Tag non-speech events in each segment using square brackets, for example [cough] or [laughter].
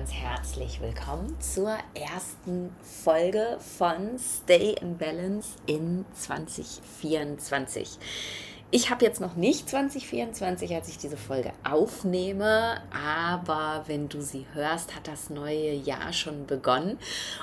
ganz, herzlich willkommen zur ersten Folge von Stay in Balance in 2024. Ich habe jetzt noch nicht 2024, als ich diese Folge aufnehme, aber wenn du sie hörst, hat das neue Jahr schon begonnen.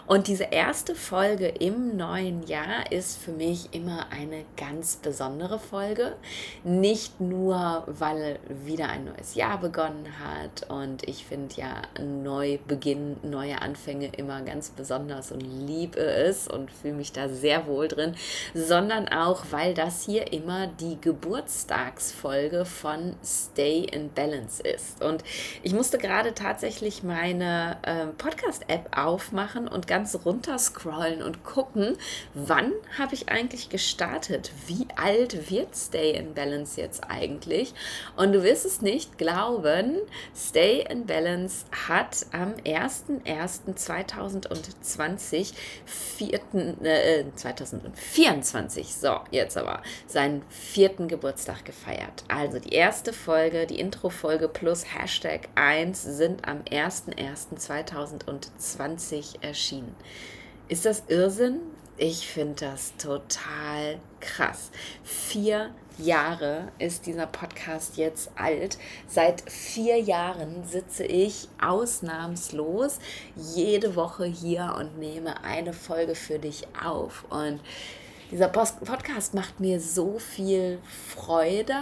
Und diese erste Folge im neuen Jahr ist für mich immer eine ganz besondere Folge. Nicht nur, weil wieder ein neues Jahr begonnen hat und ich finde ja Neubeginn, neue Anfänge immer ganz besonders und liebe es und fühle mich da sehr wohl drin, sondern auch, weil das hier immer die Geburt Geburtstagsfolge von Stay in Balance ist. Und ich musste gerade tatsächlich meine äh, Podcast-App aufmachen und ganz runter scrollen und gucken, wann habe ich eigentlich gestartet? Wie alt wird Stay in Balance jetzt eigentlich? Und du wirst es nicht glauben, Stay in Balance hat am 01.01.2020, 4., äh, 2024, so, jetzt aber, seinen vierten Geburtstag gefeiert. Also die erste Folge, die Intro-Folge plus Hashtag 1 sind am 01.01.2020 erschienen. Ist das Irrsinn? Ich finde das total krass. Vier Jahre ist dieser Podcast jetzt alt. Seit vier Jahren sitze ich ausnahmslos jede Woche hier und nehme eine Folge für dich auf. Und dieser Podcast macht mir so viel Freude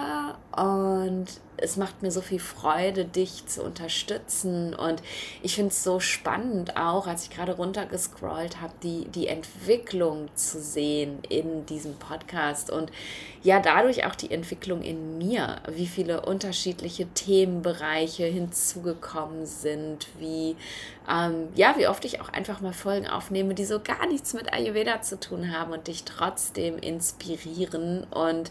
und es macht mir so viel Freude, dich zu unterstützen. Und ich finde es so spannend, auch als ich gerade runtergescrollt habe, die, die Entwicklung zu sehen in diesem Podcast und ja, dadurch auch die Entwicklung in mir, wie viele unterschiedliche Themenbereiche hinzugekommen sind, wie, ähm, ja, wie oft ich auch einfach mal Folgen aufnehme, die so gar nichts mit Ayurveda zu tun haben und dich trotzdem inspirieren. Und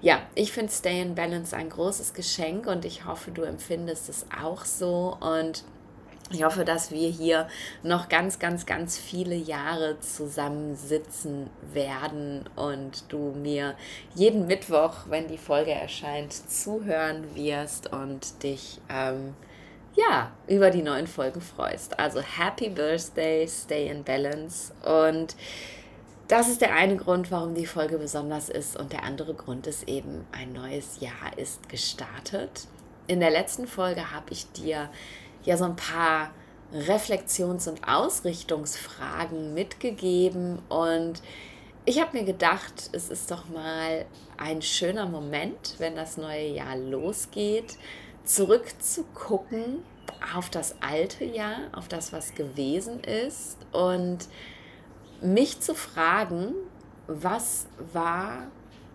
ja, ich finde Stay in Balance ein großes Geschenk und ich hoffe, du empfindest es auch so. Und ich hoffe, dass wir hier noch ganz, ganz, ganz viele Jahre zusammensitzen werden und du mir jeden Mittwoch, wenn die Folge erscheint, zuhören wirst und dich ähm, ja über die neuen Folgen freust. Also Happy Birthday, Stay in Balance und das ist der eine Grund, warum die Folge besonders ist. Und der andere Grund ist eben, ein neues Jahr ist gestartet. In der letzten Folge habe ich dir ja so ein paar Reflexions- und Ausrichtungsfragen mitgegeben. Und ich habe mir gedacht, es ist doch mal ein schöner Moment, wenn das neue Jahr losgeht, zurückzugucken auf das alte Jahr, auf das, was gewesen ist und mich zu fragen, was war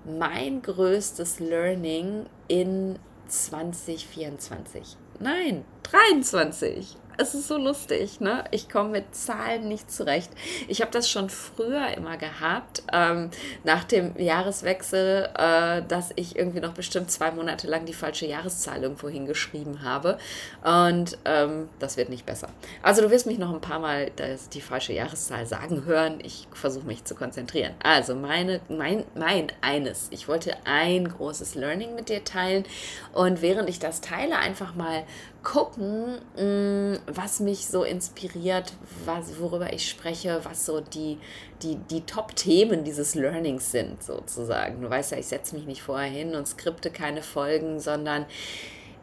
mein größtes Learning in 2024? Nein, 23 es ist so lustig, ne? Ich komme mit Zahlen nicht zurecht. Ich habe das schon früher immer gehabt, ähm, nach dem Jahreswechsel, äh, dass ich irgendwie noch bestimmt zwei Monate lang die falsche Jahreszahl irgendwo hingeschrieben habe. Und ähm, das wird nicht besser. Also du wirst mich noch ein paar Mal das, die falsche Jahreszahl sagen hören. Ich versuche mich zu konzentrieren. Also meine, mein, mein eines. Ich wollte ein großes Learning mit dir teilen. Und während ich das teile, einfach mal gucken, mm, was mich so inspiriert, was, worüber ich spreche, was so die, die, die Top-Themen dieses Learnings sind, sozusagen. Du weißt ja, ich setze mich nicht vorher hin und skripte keine Folgen, sondern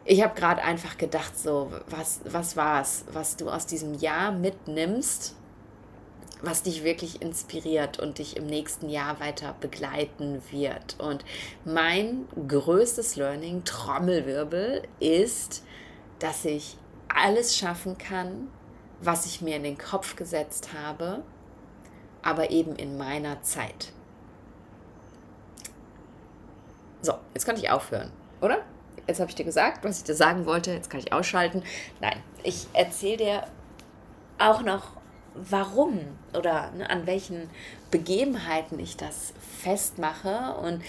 ich habe gerade einfach gedacht, so, was, was war es, was du aus diesem Jahr mitnimmst, was dich wirklich inspiriert und dich im nächsten Jahr weiter begleiten wird. Und mein größtes Learning, Trommelwirbel, ist, dass ich alles schaffen kann, was ich mir in den Kopf gesetzt habe, aber eben in meiner Zeit. So, jetzt kann ich aufhören, oder? Jetzt habe ich dir gesagt, was ich dir sagen wollte, jetzt kann ich ausschalten. Nein, ich erzähle dir auch noch, warum oder ne, an welchen Begebenheiten ich das festmache. Und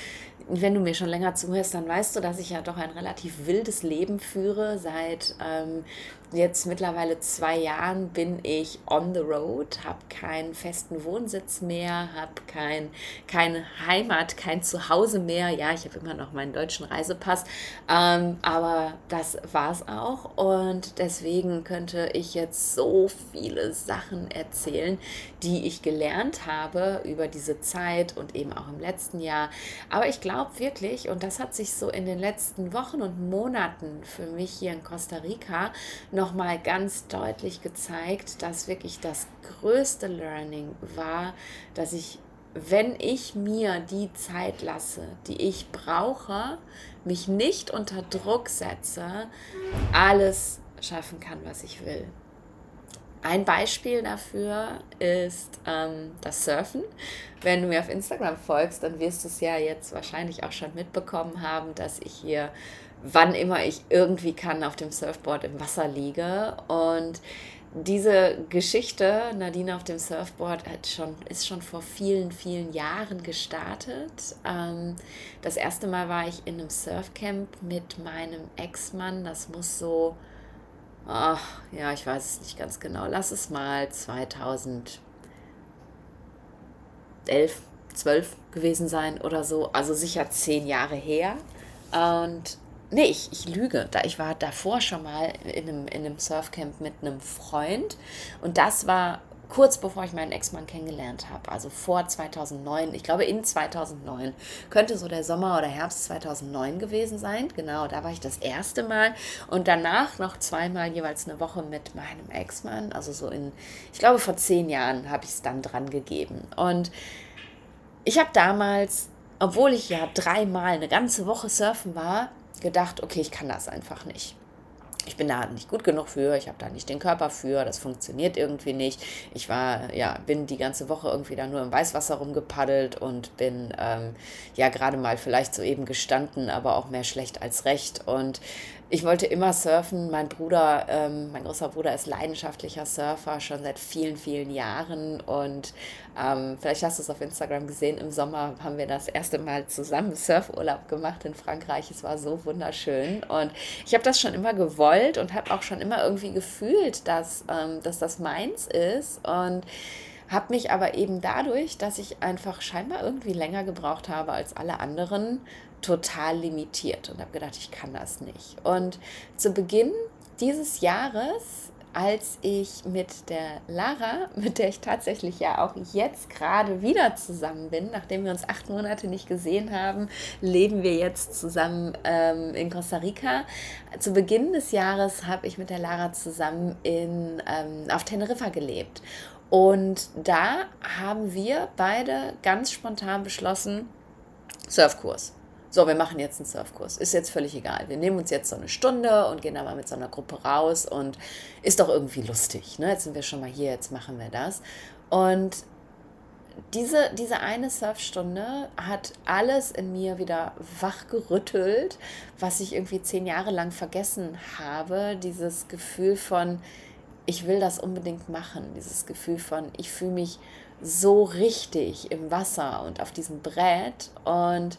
wenn du mir schon länger zuhörst, dann weißt du, dass ich ja doch ein relativ wildes Leben führe. Seit ähm, jetzt mittlerweile zwei Jahren bin ich on the road, habe keinen festen Wohnsitz mehr, habe kein, keine Heimat, kein Zuhause mehr. Ja, ich habe immer noch meinen deutschen Reisepass, ähm, aber das war es auch. Und deswegen könnte ich jetzt so viele Sachen erzählen, die ich gelernt habe über diese Zeit und eben auch im letzten Jahr. Aber ich glaube wirklich, und das hat sich so in den letzten Wochen und Monaten für mich hier in Costa Rica nochmal ganz deutlich gezeigt, dass wirklich das größte Learning war, dass ich, wenn ich mir die Zeit lasse, die ich brauche, mich nicht unter Druck setze, alles schaffen kann, was ich will. Ein Beispiel dafür ist ähm, das Surfen. Wenn du mir auf Instagram folgst, dann wirst du es ja jetzt wahrscheinlich auch schon mitbekommen haben, dass ich hier, wann immer ich irgendwie kann, auf dem Surfboard im Wasser liege. Und diese Geschichte, Nadine auf dem Surfboard, hat schon, ist schon vor vielen, vielen Jahren gestartet. Ähm, das erste Mal war ich in einem Surfcamp mit meinem Ex-Mann. Das muss so ach, ja, ich weiß es nicht ganz genau. Lass es mal 2011, 12 gewesen sein oder so. Also sicher zehn Jahre her. Und nee, ich, ich lüge. Da, ich war davor schon mal in einem, in einem Surfcamp mit einem Freund. Und das war kurz bevor ich meinen Ex-Mann kennengelernt habe, also vor 2009, ich glaube in 2009, könnte so der Sommer oder Herbst 2009 gewesen sein. Genau, da war ich das erste Mal und danach noch zweimal jeweils eine Woche mit meinem Ex-Mann, also so in, ich glaube vor zehn Jahren habe ich es dann dran gegeben. Und ich habe damals, obwohl ich ja dreimal eine ganze Woche surfen war, gedacht, okay, ich kann das einfach nicht ich bin da nicht gut genug für, ich habe da nicht den Körper für, das funktioniert irgendwie nicht. Ich war, ja, bin die ganze Woche irgendwie da nur im Weißwasser rumgepaddelt und bin ähm, ja gerade mal vielleicht so eben gestanden, aber auch mehr schlecht als recht. Und ich wollte immer surfen. Mein Bruder, ähm, mein großer Bruder ist leidenschaftlicher Surfer schon seit vielen, vielen Jahren. Und ähm, vielleicht hast du es auf Instagram gesehen. Im Sommer haben wir das erste Mal zusammen Surfurlaub gemacht in Frankreich. Es war so wunderschön. Und ich habe das schon immer gewollt und habe auch schon immer irgendwie gefühlt, dass, ähm, dass das meins ist. Und habe mich aber eben dadurch, dass ich einfach scheinbar irgendwie länger gebraucht habe als alle anderen, total limitiert und habe gedacht, ich kann das nicht. Und zu Beginn dieses Jahres, als ich mit der Lara, [laughs] mit der ich tatsächlich ja auch jetzt gerade wieder zusammen bin, nachdem wir uns acht Monate nicht gesehen haben, leben wir jetzt zusammen ähm, in Costa Rica. Zu Beginn des Jahres habe ich mit der Lara zusammen in, ähm, auf Teneriffa gelebt. Und da haben wir beide ganz spontan beschlossen, Surfkurs so, wir machen jetzt einen Surfkurs. Ist jetzt völlig egal. Wir nehmen uns jetzt so eine Stunde und gehen da mal mit so einer Gruppe raus und ist doch irgendwie lustig. Ne? Jetzt sind wir schon mal hier, jetzt machen wir das. Und diese, diese eine Surfstunde hat alles in mir wieder wachgerüttelt, was ich irgendwie zehn Jahre lang vergessen habe. Dieses Gefühl von, ich will das unbedingt machen. Dieses Gefühl von, ich fühle mich so richtig im Wasser und auf diesem Brett und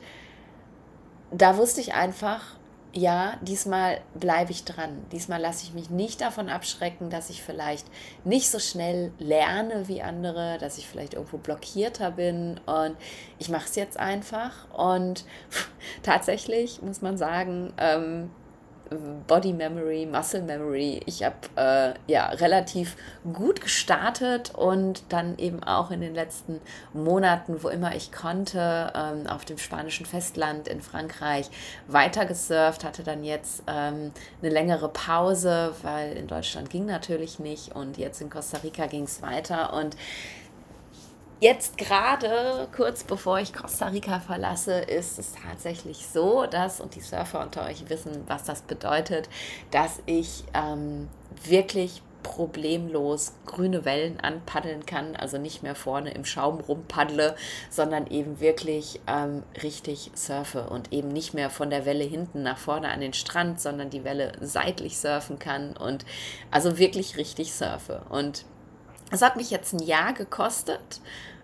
da wusste ich einfach, ja, diesmal bleibe ich dran. Diesmal lasse ich mich nicht davon abschrecken, dass ich vielleicht nicht so schnell lerne wie andere, dass ich vielleicht irgendwo blockierter bin. Und ich mache es jetzt einfach. Und [laughs] tatsächlich muss man sagen, ähm, Body Memory, Muscle Memory. Ich habe äh, ja relativ gut gestartet und dann eben auch in den letzten Monaten, wo immer ich konnte, ähm, auf dem spanischen Festland in Frankreich weiter gesurft, hatte dann jetzt ähm, eine längere Pause, weil in Deutschland ging natürlich nicht und jetzt in Costa Rica ging es weiter und Jetzt gerade, kurz bevor ich Costa Rica verlasse, ist es tatsächlich so, dass, und die Surfer unter euch wissen, was das bedeutet, dass ich ähm, wirklich problemlos grüne Wellen anpaddeln kann, also nicht mehr vorne im Schaum rumpaddle, sondern eben wirklich ähm, richtig surfe und eben nicht mehr von der Welle hinten nach vorne an den Strand, sondern die Welle seitlich surfen kann und also wirklich richtig surfe. Und es hat mich jetzt ein Jahr gekostet,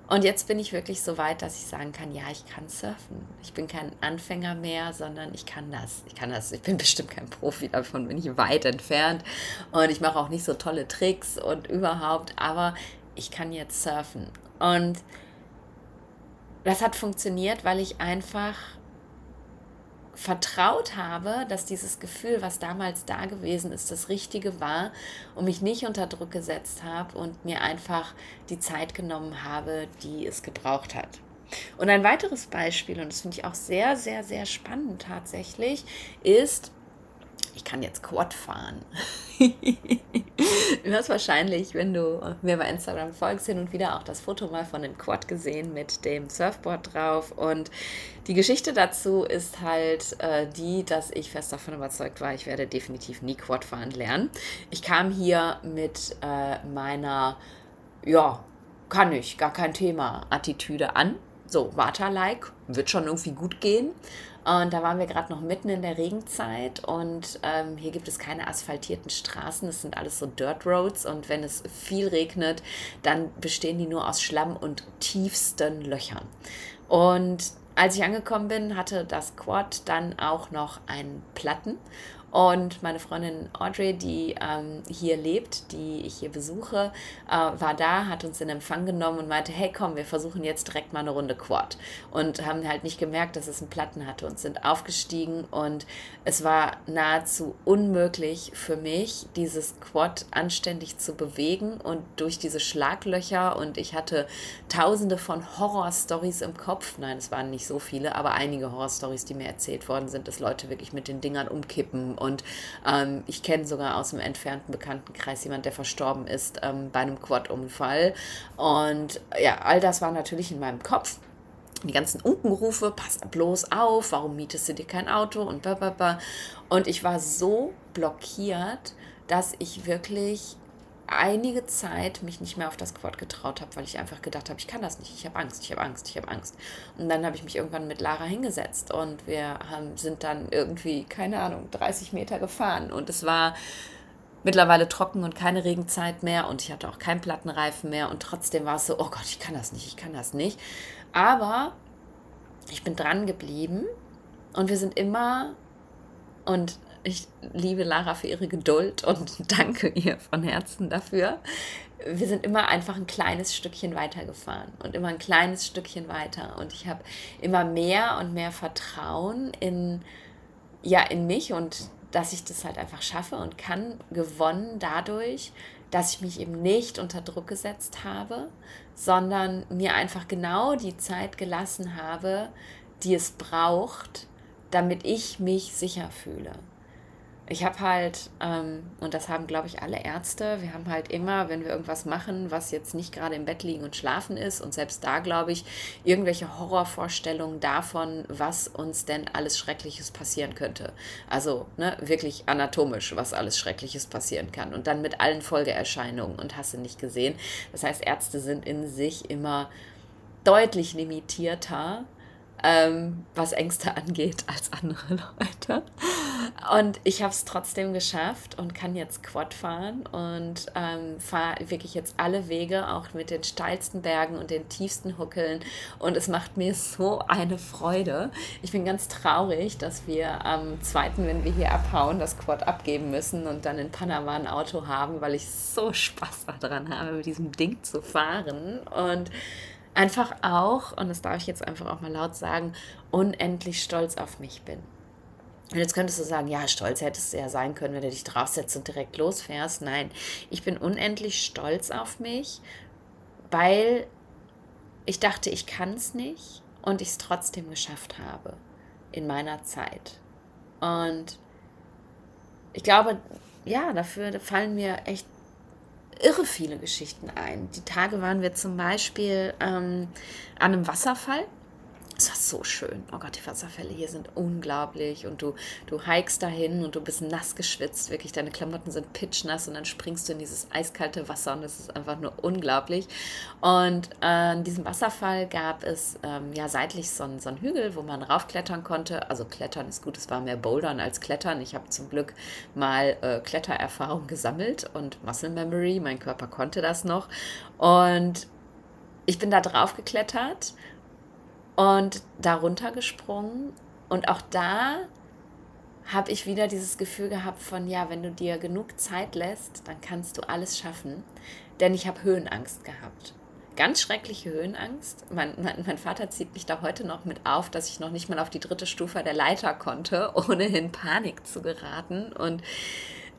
Und jetzt bin ich wirklich so weit, dass ich sagen kann, ja, ich kann surfen. Ich bin kein Anfänger mehr, sondern ich kann das. Ich kann das. Ich bin bestimmt kein Profi, davon bin ich weit entfernt. Und ich mache auch nicht so tolle Tricks und überhaupt, aber ich kann jetzt surfen. Und das hat funktioniert, weil ich einfach vertraut habe, dass dieses Gefühl, was damals da gewesen ist, das Richtige war und mich nicht unter Druck gesetzt habe und mir einfach die Zeit genommen habe, die es gebraucht hat. Und ein weiteres Beispiel, und das finde ich auch sehr, sehr, sehr spannend tatsächlich, ist, ich kann jetzt Quad fahren. [laughs] du hast wahrscheinlich, wenn du mir bei Instagram folgst, hin und wieder auch das Foto mal von dem Quad gesehen mit dem Surfboard drauf. Und die Geschichte dazu ist halt äh, die, dass ich fest davon überzeugt war, ich werde definitiv nie Quad fahren lernen. Ich kam hier mit äh, meiner, ja, kann ich, gar kein Thema, Attitüde an. So, Water-like, wird schon irgendwie gut gehen. Und da waren wir gerade noch mitten in der Regenzeit und ähm, hier gibt es keine asphaltierten Straßen, es sind alles so Dirt Roads und wenn es viel regnet, dann bestehen die nur aus Schlamm und tiefsten Löchern. Und als ich angekommen bin, hatte das Quad dann auch noch einen Platten und meine Freundin Audrey, die ähm, hier lebt, die ich hier besuche, äh, war da, hat uns in Empfang genommen und meinte, hey komm, wir versuchen jetzt direkt mal eine Runde Quad. Und haben halt nicht gemerkt, dass es einen Platten hatte und sind aufgestiegen. Und es war nahezu unmöglich für mich, dieses Quad anständig zu bewegen und durch diese Schlaglöcher. Und ich hatte tausende von Horrorstories im Kopf. Nein, es waren nicht so viele, aber einige Horrorstories, die mir erzählt worden sind, dass Leute wirklich mit den Dingern umkippen und ähm, ich kenne sogar aus dem entfernten Bekanntenkreis jemand, der verstorben ist ähm, bei einem Quad-Unfall. Und ja, all das war natürlich in meinem Kopf die ganzen Unkenrufe, pass bloß auf, warum mietest du dir kein Auto und bla Und ich war so blockiert, dass ich wirklich einige Zeit mich nicht mehr auf das Quad getraut habe, weil ich einfach gedacht habe, ich kann das nicht, ich habe Angst, ich habe Angst, ich habe Angst. Und dann habe ich mich irgendwann mit Lara hingesetzt und wir haben, sind dann irgendwie, keine Ahnung, 30 Meter gefahren und es war mittlerweile trocken und keine Regenzeit mehr und ich hatte auch keinen Plattenreifen mehr und trotzdem war es so, oh Gott, ich kann das nicht, ich kann das nicht. Aber ich bin dran geblieben und wir sind immer und ich liebe Lara für ihre Geduld und [laughs] danke ihr von Herzen dafür. Wir sind immer einfach ein kleines Stückchen weitergefahren und immer ein kleines Stückchen weiter. Und ich habe immer mehr und mehr Vertrauen in, ja, in mich und dass ich das halt einfach schaffe und kann, gewonnen dadurch, dass ich mich eben nicht unter Druck gesetzt habe, sondern mir einfach genau die Zeit gelassen habe, die es braucht, damit ich mich sicher fühle ich habe halt, ähm, und das haben, glaube ich, alle Ärzte, wir haben halt immer, wenn wir irgendwas machen, was jetzt nicht gerade im Bett liegen und schlafen ist, und selbst da, glaube ich, irgendwelche Horrorvorstellungen davon, was uns denn alles Schreckliches passieren könnte. Also ne, wirklich anatomisch, was alles Schreckliches passieren kann. Und dann mit allen Folgeerscheinungen und hast du nicht gesehen. Das heißt, Ärzte sind in sich immer deutlich limitierter ähm, was Ängste angeht, als andere Leute. Und ich habe es trotzdem geschafft und kann jetzt Quad fahren und ähm, fahre wirklich jetzt alle Wege, auch mit den steilsten Bergen und den tiefsten Huckeln. Und es macht mir so eine Freude. Ich bin ganz traurig, dass wir am zweiten, wenn wir hier abhauen, das Quad abgeben müssen und dann in Panama ein Auto haben, weil ich so Spaß daran habe, mit diesem Ding zu fahren. Und einfach auch, und das darf ich jetzt einfach auch mal laut sagen, unendlich stolz auf mich bin. Und jetzt könntest du sagen, ja, stolz hättest du ja sein können, wenn du dich draufsetzt und direkt losfährst. Nein, ich bin unendlich stolz auf mich, weil ich dachte, ich kann es nicht und ich es trotzdem geschafft habe in meiner Zeit. Und ich glaube, ja, dafür fallen mir echt irre viele Geschichten ein. Die Tage waren wir zum Beispiel ähm, an einem Wasserfall es war so schön. Oh Gott, die Wasserfälle hier sind unglaublich. Und du, du hikest dahin und du bist nass geschwitzt. Wirklich, deine Klamotten sind pitchnass und dann springst du in dieses eiskalte Wasser und es ist einfach nur unglaublich. Und äh, an diesem Wasserfall gab es ähm, ja seitlich so einen, so einen Hügel, wo man raufklettern konnte. Also klettern ist gut, es war mehr Bouldern als Klettern. Ich habe zum Glück mal äh, Klettererfahrung gesammelt und Muscle Memory, mein Körper konnte das noch. Und ich bin da drauf geklettert und darunter gesprungen. Und auch da habe ich wieder dieses Gefühl gehabt von, ja, wenn du dir genug Zeit lässt, dann kannst du alles schaffen. Denn ich habe Höhenangst gehabt. Ganz schreckliche Höhenangst. Mein, mein, mein, Vater zieht mich da heute noch mit auf, dass ich noch nicht mal auf die dritte Stufe der Leiter konnte, [laughs] ohne in Panik zu geraten. Und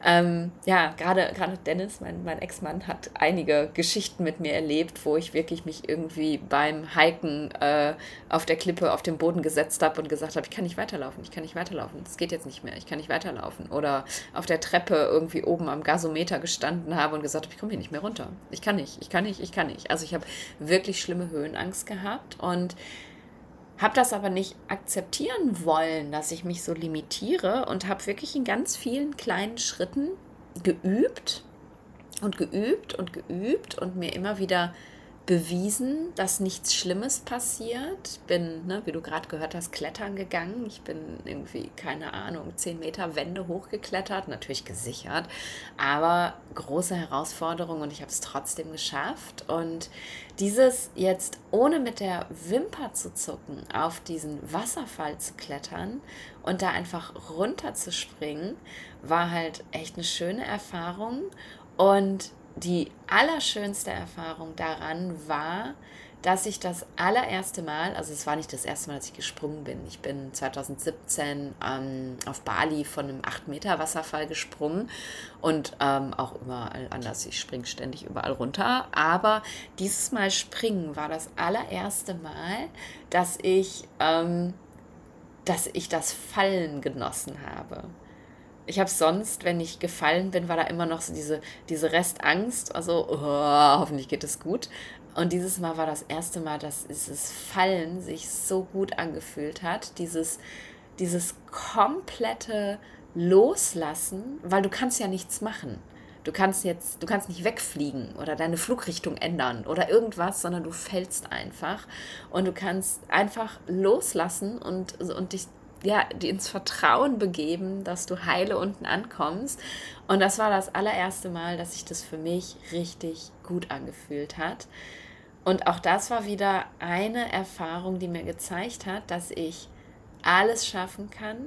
ähm, ja, gerade gerade Dennis, mein, mein Ex-Mann, hat einige Geschichten mit mir erlebt, wo ich wirklich mich irgendwie beim Hiken äh, auf der Klippe auf den Boden gesetzt habe und gesagt habe, ich kann nicht weiterlaufen, ich kann nicht weiterlaufen, es geht jetzt nicht mehr, ich kann nicht weiterlaufen. Oder auf der Treppe irgendwie oben am Gasometer gestanden habe und gesagt habe, ich komme hier nicht mehr runter. Ich kann nicht, ich kann nicht, ich kann nicht. Also ich habe wirklich schlimme Höhenangst gehabt und habe das aber nicht akzeptieren wollen, dass ich mich so limitiere und habe wirklich in ganz vielen kleinen Schritten geübt und geübt und geübt und mir immer wieder bewiesen, dass nichts Schlimmes passiert. Bin, ne, wie du gerade gehört hast, klettern gegangen. Ich bin irgendwie, keine Ahnung, 10 Meter Wände hochgeklettert, natürlich gesichert, aber große Herausforderung und ich habe es trotzdem geschafft. Und dieses jetzt ohne mit der Wimper zu zucken, auf diesen Wasserfall zu klettern und da einfach runter zu springen, war halt echt eine schöne Erfahrung. Und die allerschönste Erfahrung daran war, dass ich das allererste Mal, also es war nicht das erste Mal, dass ich gesprungen bin. Ich bin 2017 ähm, auf Bali von einem 8-Meter-Wasserfall gesprungen und ähm, auch überall anders. Ich springe ständig überall runter. Aber dieses Mal springen war das allererste Mal, dass ich, ähm, dass ich das Fallen genossen habe ich habe sonst, wenn ich gefallen bin, war da immer noch so diese, diese Restangst. Also, oh, hoffentlich geht es gut. Und dieses Mal war das erste Mal, dass dieses Fallen sich so gut angefühlt hat. Dieses, dieses komplette Loslassen, weil du kannst ja nichts machen. Du kannst jetzt, du kannst nicht wegfliegen oder deine Flugrichtung ändern oder irgendwas, sondern du fällst einfach und du kannst einfach loslassen und, und dich ja, die ins Vertrauen begeben, dass du heile unten ankommst. Und das war das allererste Mal, dass sich das für mich richtig gut angefühlt hat. Und auch das war wieder eine Erfahrung, die mir gezeigt hat, dass ich alles schaffen kann,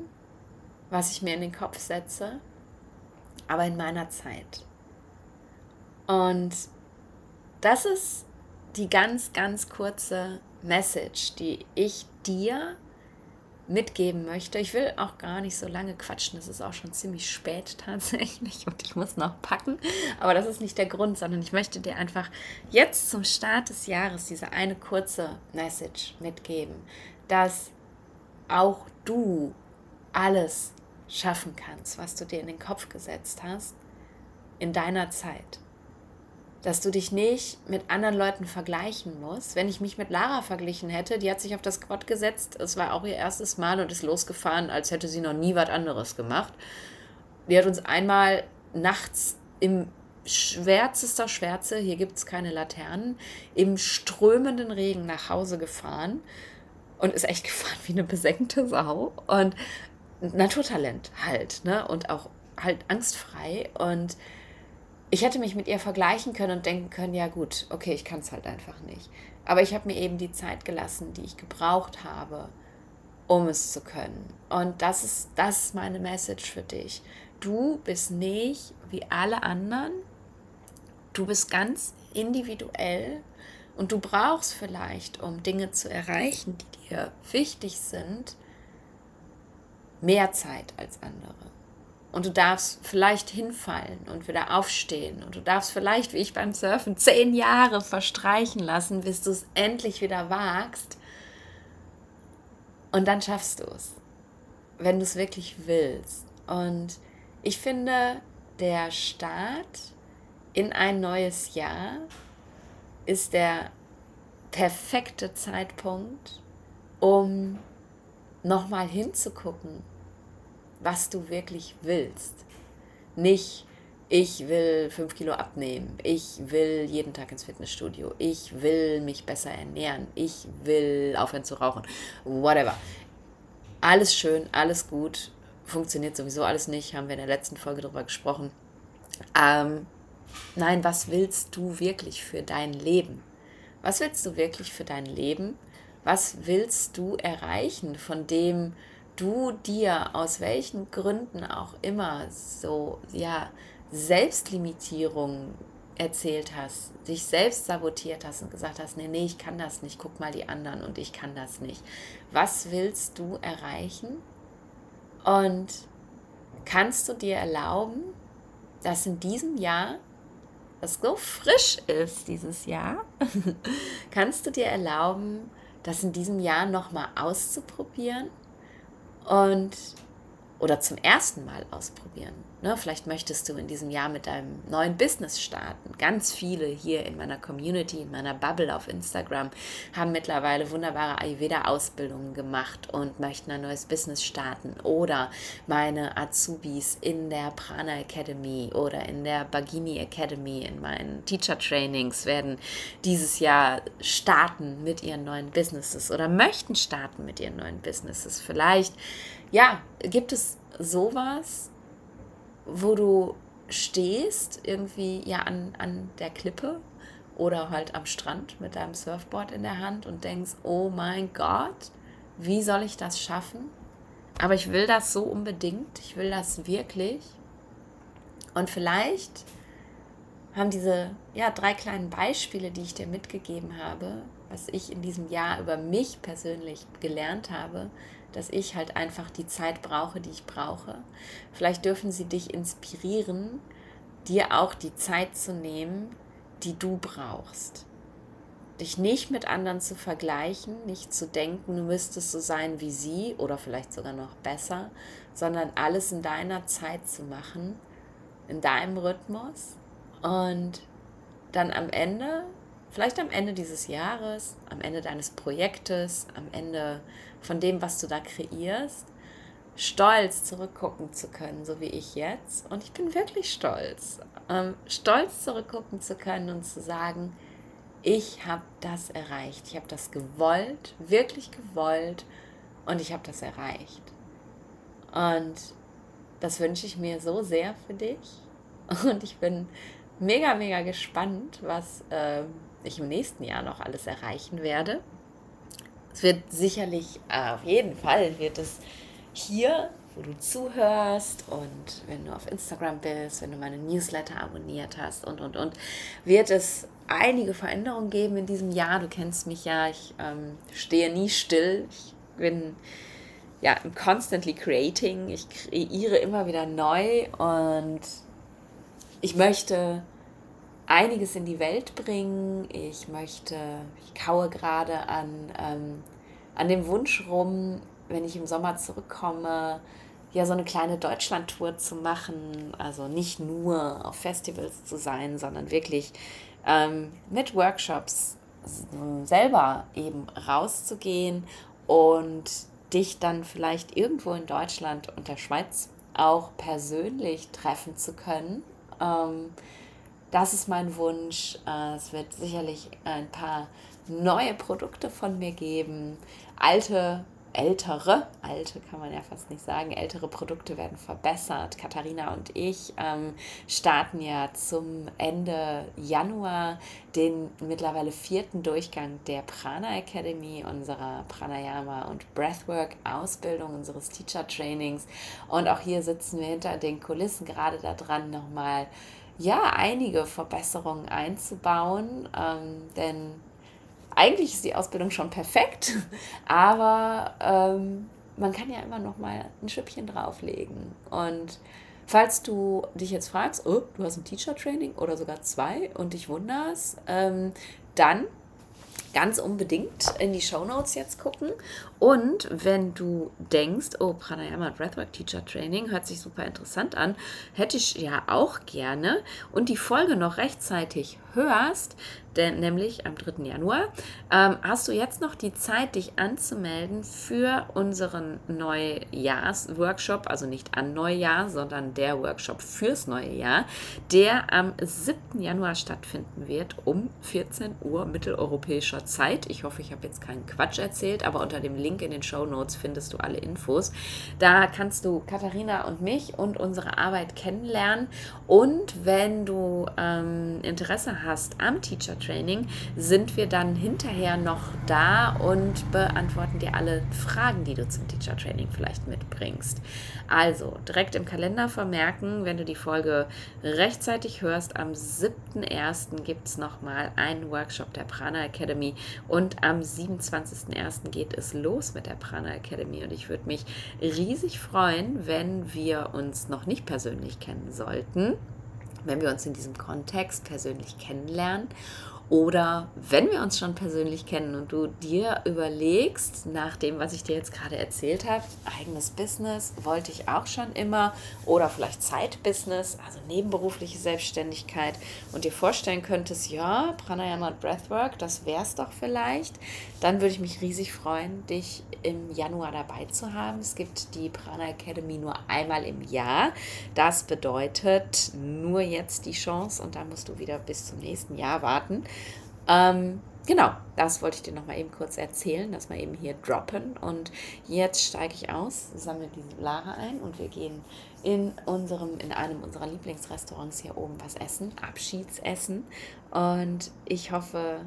was ich mir in den Kopf setze, aber in meiner Zeit. Und das ist die ganz, ganz kurze Message, die ich dir mitgeben möchte. Ich will auch gar nicht so lange quatschen. Es ist auch schon ziemlich spät [laughs] tatsächlich und ich muss noch packen. Aber das ist nicht der Grund, sondern ich möchte dir einfach jetzt zum Start des Jahres diese eine kurze Message mitgeben, dass auch du alles schaffen kannst, was du dir in den Kopf gesetzt hast, in deiner Zeit dass du dich nicht mit anderen Leuten vergleichen musst. Wenn ich mich mit Lara verglichen hätte, die hat sich auf das Quad gesetzt, es war auch ihr erstes Mal und ist losgefahren, als hätte sie noch nie was anderes gemacht. Die hat uns einmal nachts im schwärzester Schwärze, hier gibt es keine Laternen, im strömenden Regen nach Hause gefahren und ist echt gefahren wie eine besenkte Sau. Und Naturtalent halt, ne? Und auch halt angstfrei und ich hätte mich mit ihr vergleichen können und denken können, ja gut, okay, ich kann es halt einfach nicht. Aber ich habe mir eben die Zeit gelassen, die ich gebraucht habe, um es zu können. Und das ist, das ist meine Message für dich. Du bist nicht wie alle anderen. Du bist ganz individuell und du brauchst vielleicht, um Dinge zu erreichen, die dir wichtig sind, mehr Zeit als andere. Und du darfst vielleicht hinfallen und wieder aufstehen. Und du darfst vielleicht, wie ich beim Surfen, zehn Jahre verstreichen lassen, bis du es endlich wieder wagst. Und dann schaffst du es, wenn du es wirklich willst. Und ich finde, der Start in ein neues Jahr ist der perfekte Zeitpunkt, um nochmal hinzugucken was du wirklich willst. Nicht, ich will fünf Kilo abnehmen, ich will jeden Tag ins Fitnessstudio, ich will mich besser ernähren, ich will aufhören zu rauchen, whatever. Alles schön, alles gut, funktioniert sowieso alles nicht, haben wir in der letzten Folge darüber gesprochen. Ähm, nein, was willst du wirklich für dein Leben? Was willst du wirklich für dein Leben? Was willst du erreichen, von dem du dir aus welchen Gründen auch immer so, ja, Selbstlimitierung erzählt hast, dich selbst sabotiert hast und gesagt hast, nee, nee, ich kann das nicht, guck mal die anderen und ich kann das nicht. Was willst du erreichen? Und kannst du dir erlauben, dass in diesem Jahr, das so frisch ist dieses Jahr, [laughs] kannst du dir erlauben, das in diesem Jahr nochmal auszuprobieren und oder zum ersten Mal ausprobieren. Ne, vielleicht möchtest du in diesem Jahr mit deinem neuen Business starten. Ganz viele hier in meiner Community, in meiner Bubble auf Instagram haben mittlerweile wunderbare Ayurveda-Ausbildungen gemacht und möchten ein neues Business starten. Oder meine Azubis in der Prana Academy oder in der Bagini Academy in meinen Teacher Trainings werden dieses Jahr starten mit ihren neuen Businesses oder möchten starten mit ihren neuen Businesses. Vielleicht, ja, gibt es sowas, wo du stehst, irgendwie ja an, an der Klippe oder halt am Strand mit deinem Surfboard in der Hand und denkst, oh mein Gott, wie soll ich das schaffen? Aber ich will das so unbedingt, ich will das wirklich. Und vielleicht haben diese ja, drei kleinen Beispiele, die ich dir mitgegeben habe, was ich in diesem Jahr über mich persönlich gelernt habe, dass ich halt einfach die Zeit brauche, die ich brauche. Vielleicht dürfen sie dich inspirieren, dir auch die Zeit zu nehmen, die du brauchst. Dich nicht mit anderen zu vergleichen, nicht zu denken, du müsstest so sein wie sie oder vielleicht sogar noch besser, sondern alles in deiner Zeit zu machen, in deinem Rhythmus und dann am Ende vielleicht am Ende dieses Jahres, am Ende deines Projektes, am Ende von dem, was du da kreierst, stolz zurückgucken zu können, so wie ich jetzt. Und ich bin wirklich stolz, ähm, stolz zurückgucken zu können und zu sagen, ich habe das erreicht. Ich habe das gewollt, wirklich gewollt und ich habe das erreicht. Und das wünsche ich mir so sehr für dich. [laughs] Und ich bin mega, mega gespannt, was äh, ich im nächsten Jahr noch alles erreichen werde. Es wird sicherlich, äh, auf jeden Fall wird es hier, wo du zuhörst und wenn du auf Instagram bist, wenn du meine Newsletter abonniert hast und, und, und, wird es einige Veränderungen geben in diesem Jahr. Du kennst mich ja, ich ähm, stehe nie still. Ich bin ja constantly creating. Ich kreiere immer wieder neu und ich möchte einiges in die Welt bringen. Ich möchte, ich kaue gerade an, ähm, an dem Wunsch rum, wenn ich im Sommer zurückkomme, ja so eine kleine Deutschland-Tour zu machen. Also nicht nur auf Festivals zu sein, sondern wirklich ähm, mit Workshops selber eben rauszugehen und dich dann vielleicht irgendwo in Deutschland und der Schweiz auch persönlich treffen zu können. Ähm, das ist mein Wunsch. Äh, es wird sicherlich ein paar neue Produkte von mir geben. Alte, ältere, alte kann man ja fast nicht sagen, ältere Produkte werden verbessert. Katharina und ich ähm, starten ja zum Ende Januar den mittlerweile vierten Durchgang der Prana Academy, unserer Pranayama und Breathwork Ausbildung, unseres Teacher Trainings. Und auch hier sitzen wir hinter den Kulissen gerade daran, nochmal ja, einige Verbesserungen einzubauen, ähm, denn eigentlich ist die Ausbildung schon perfekt, [laughs] aber ähm, man kann ja immer noch mal ein Schüppchen drauflegen. Und falls du dich jetzt fragst, oh, du hast ein Teacher-Training oder sogar zwei und dich wunderst, ähm, dann ganz unbedingt in die Show Notes jetzt gucken. Und wenn du denkst, oh, Pranayama Breathwork Teacher Training hört sich super interessant an, hätte ich ja auch gerne und die Folge noch rechtzeitig hörst, denn nämlich am 3. Januar, ähm, hast du jetzt noch die Zeit, dich anzumelden für unseren Neujahrsworkshop, also nicht an Neujahr, sondern der Workshop fürs neue Jahr, der am 7. Januar stattfinden wird um 14 Uhr mitteleuropäischer Zeit. Ich hoffe, ich habe jetzt keinen Quatsch erzählt, aber unter dem Link in den Show Notes findest du alle Infos. Da kannst du Katharina und mich und unsere Arbeit kennenlernen und wenn du ähm, Interesse hast am Teacher Training sind wir dann hinterher noch da und beantworten dir alle Fragen, die du zum Teacher Training vielleicht mitbringst. Also direkt im Kalender vermerken, wenn du die Folge rechtzeitig hörst, am 7.1. gibt es nochmal einen Workshop der Prana Academy und am 27.1. geht es los mit der Prana Academy und ich würde mich riesig freuen, wenn wir uns noch nicht persönlich kennen sollten wenn wir uns in diesem Kontext persönlich kennenlernen oder wenn wir uns schon persönlich kennen und du dir überlegst, nach dem, was ich dir jetzt gerade erzählt habe, eigenes Business wollte ich auch schon immer oder vielleicht Zeitbusiness, also nebenberufliche Selbstständigkeit und dir vorstellen könntest, ja, Pranayama und Breathwork, das wäre es doch vielleicht, dann würde ich mich riesig freuen, dich im Januar dabei zu haben. Es gibt die Prana Academy nur einmal im Jahr. Das bedeutet nur jetzt die Chance und dann musst du wieder bis zum nächsten Jahr warten. Ähm, genau, das wollte ich dir noch mal eben kurz erzählen, dass wir eben hier droppen. Und jetzt steige ich aus, sammle die Lara ein und wir gehen in unserem, in einem unserer Lieblingsrestaurants hier oben was essen, Abschiedsessen. Und ich hoffe,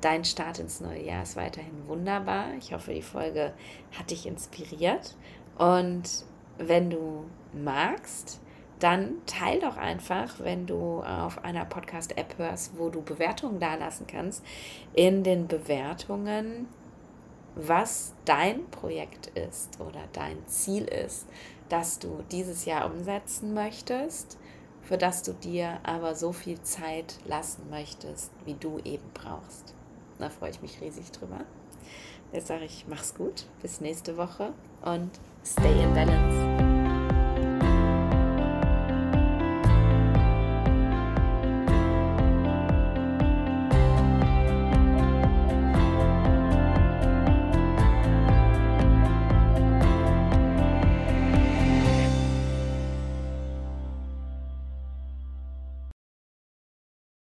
dein Start ins neue Jahr ist weiterhin wunderbar. Ich hoffe, die Folge hat dich inspiriert. Und wenn du magst, dann teil doch einfach, wenn du auf einer Podcast-App hörst, wo du Bewertungen dalassen kannst, in den Bewertungen, was dein Projekt ist oder dein Ziel ist, das du dieses Jahr umsetzen möchtest, für das du dir aber so viel Zeit lassen möchtest, wie du eben brauchst. Da freue ich mich riesig drüber. Jetzt sage ich, mach's gut, bis nächste Woche und stay in balance.